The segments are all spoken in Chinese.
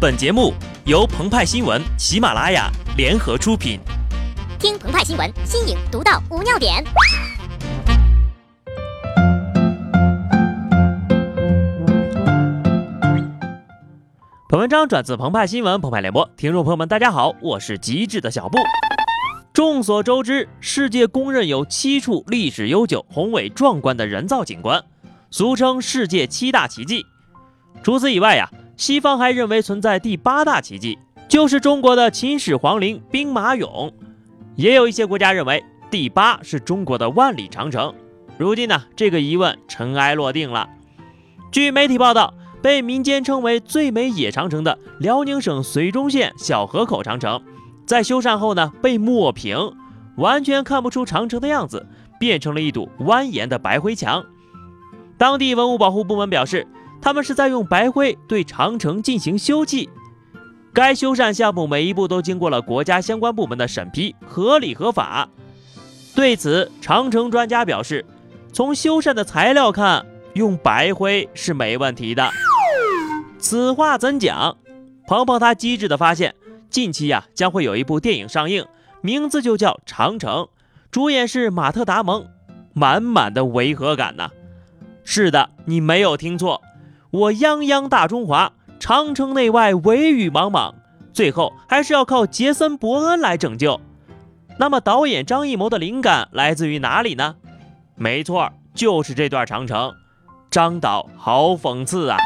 本节目由澎湃新闻、喜马拉雅联合出品。听澎湃新闻，新颖独到，无尿点。本文章转自澎湃新闻澎湃联播，听众朋友们，大家好，我是极致的小布。众所周知，世界公认有七处历史悠久、宏伟壮观的人造景观，俗称世界七大奇迹。除此以外呀。西方还认为存在第八大奇迹，就是中国的秦始皇陵兵马俑。也有一些国家认为第八是中国的万里长城。如今呢，这个疑问尘埃落定了。据媒体报道，被民间称为最美野长城的辽宁省绥中县小河口长城，在修缮后呢，被抹平，完全看不出长城的样子，变成了一堵蜿蜒的白灰墙。当地文物保护部门表示。他们是在用白灰对长城进行修葺，该修缮项目每一步都经过了国家相关部门的审批，合理合法。对此，长城专家表示，从修缮的材料看，用白灰是没问题的。此话怎讲？鹏鹏他机智的发现，近期呀将会有一部电影上映，名字就叫《长城》，主演是马特·达蒙，满满的违和感呐。是的，你没有听错。我泱泱大中华，长城内外惟雨茫茫，最后还是要靠杰森·伯恩来拯救。那么，导演张艺谋的灵感来自于哪里呢？没错，就是这段长城。张导好讽刺啊！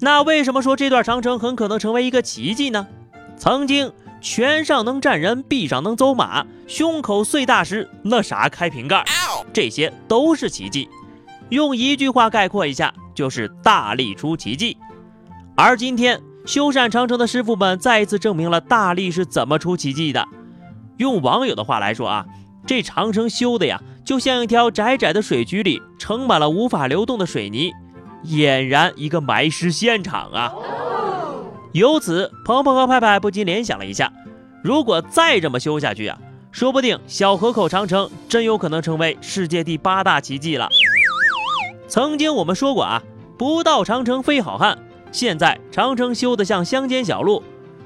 那为什么说这段长城很可能成为一个奇迹呢？曾经拳上能站人，臂上能走马，胸口碎大石，那啥开瓶盖。这些都是奇迹，用一句话概括一下，就是大力出奇迹。而今天修缮长城的师傅们再一次证明了大力是怎么出奇迹的。用网友的话来说啊，这长城修的呀，就像一条窄窄的水渠里盛满了无法流动的水泥，俨然一个埋尸现场啊。由此，鹏鹏和派派不禁联想了一下，如果再这么修下去啊。说不定小河口长城真有可能成为世界第八大奇迹了。曾经我们说过啊，不到长城非好汉。现在长城修得像乡间小路，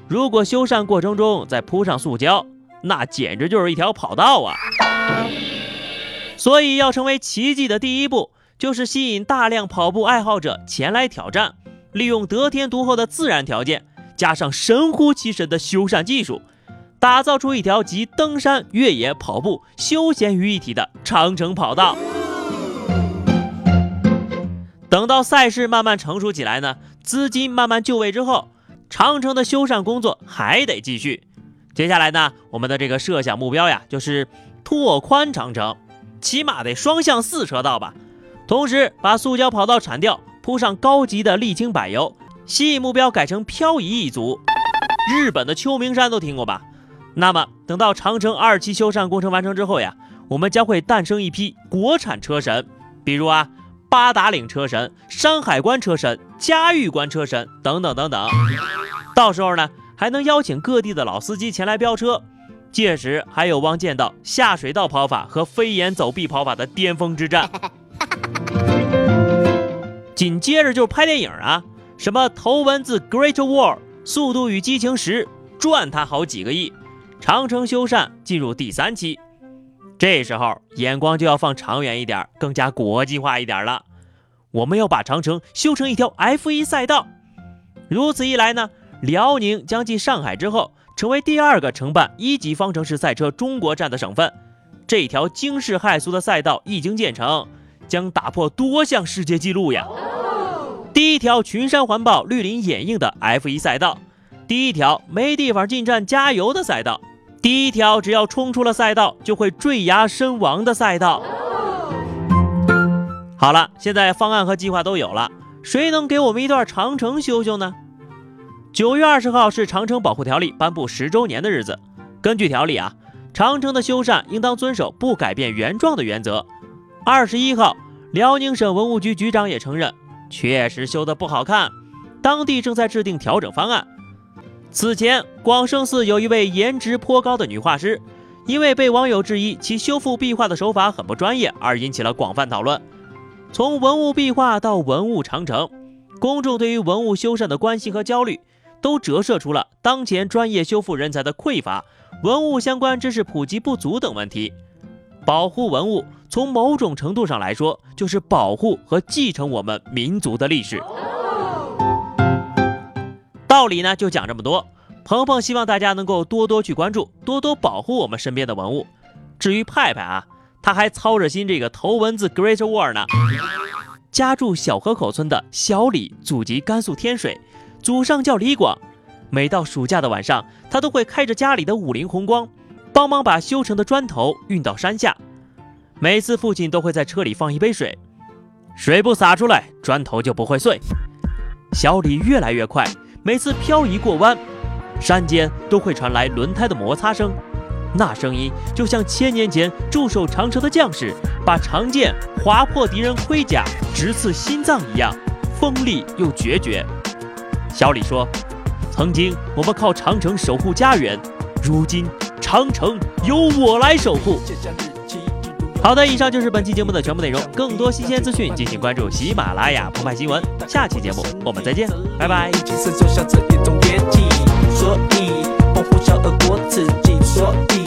如果修缮过程中再铺上塑胶，那简直就是一条跑道啊！所以要成为奇迹的第一步，就是吸引大量跑步爱好者前来挑战，利用得天独厚的自然条件，加上神乎其神的修缮技术。打造出一条集登山、越野、跑步、休闲于一体的长城跑道。等到赛事慢慢成熟起来呢，资金慢慢就位之后，长城的修缮工作还得继续。接下来呢，我们的这个设想目标呀，就是拓宽长城，起码得双向四车道吧。同时把塑胶跑道铲掉，铺上高级的沥青柏油，吸引目标改成漂移一族。日本的秋名山都听过吧？那么，等到长城二期修缮工程完成之后呀，我们将会诞生一批国产车神，比如啊，八达岭车神、山海关车神、嘉峪关车神等等等等。到时候呢，还能邀请各地的老司机前来飙车，届时还有望见到下水道跑法和飞檐走壁跑法的巅峰之战。紧接着就是拍电影啊，什么《头文字 Great War》《速度与激情十》，赚他好几个亿。长城修缮进入第三期，这时候眼光就要放长远一点，更加国际化一点了。我们要把长城修成一条 F1 赛道，如此一来呢，辽宁将继上海之后，成为第二个承办一级方程式赛车中国站的省份。这条惊世骇俗的赛道一经建成，将打破多项世界纪录呀！第一条群山环抱、绿林掩映的 F1 赛道，第一条没地方进站加油的赛道。第一条，只要冲出了赛道就会坠崖身亡的赛道。好了，现在方案和计划都有了，谁能给我们一段长城修修呢？九月二十号是长城保护条例颁布十周年的日子。根据条例啊，长城的修缮应当遵守不改变原状的原则。二十一号，辽宁省文物局局长也承认，确实修得不好看，当地正在制定调整方案。此前，广胜寺有一位颜值颇高的女画师，因为被网友质疑其修复壁画的手法很不专业，而引起了广泛讨论。从文物壁画到文物长城，公众对于文物修缮的关心和焦虑，都折射出了当前专业修复人才的匮乏、文物相关知识普及不足等问题。保护文物，从某种程度上来说，就是保护和继承我们民族的历史。道理呢，就讲这么多。鹏鹏希望大家能够多多去关注，多多保护我们身边的文物。至于派派啊，他还操着心这个头文字 Great Wall 呢。家住小河口村的小李，祖籍甘肃天水，祖上叫李广。每到暑假的晚上，他都会开着家里的五菱宏光。帮忙把修成的砖头运到山下，每次父亲都会在车里放一杯水，水不洒出来，砖头就不会碎。小李越来越快，每次漂移过弯，山间都会传来轮胎的摩擦声，那声音就像千年前驻守长城的将士把长剑划破敌人盔甲，直刺心脏一样，锋利又决绝。小李说：“曾经我们靠长城守护家园，如今。”长城由我来守护。好的，以上就是本期节目的全部内容。更多新鲜资讯，敬请关注喜马拉雅澎湃新闻。下期节目我们再见，拜拜。所以，保护小国自己。所以。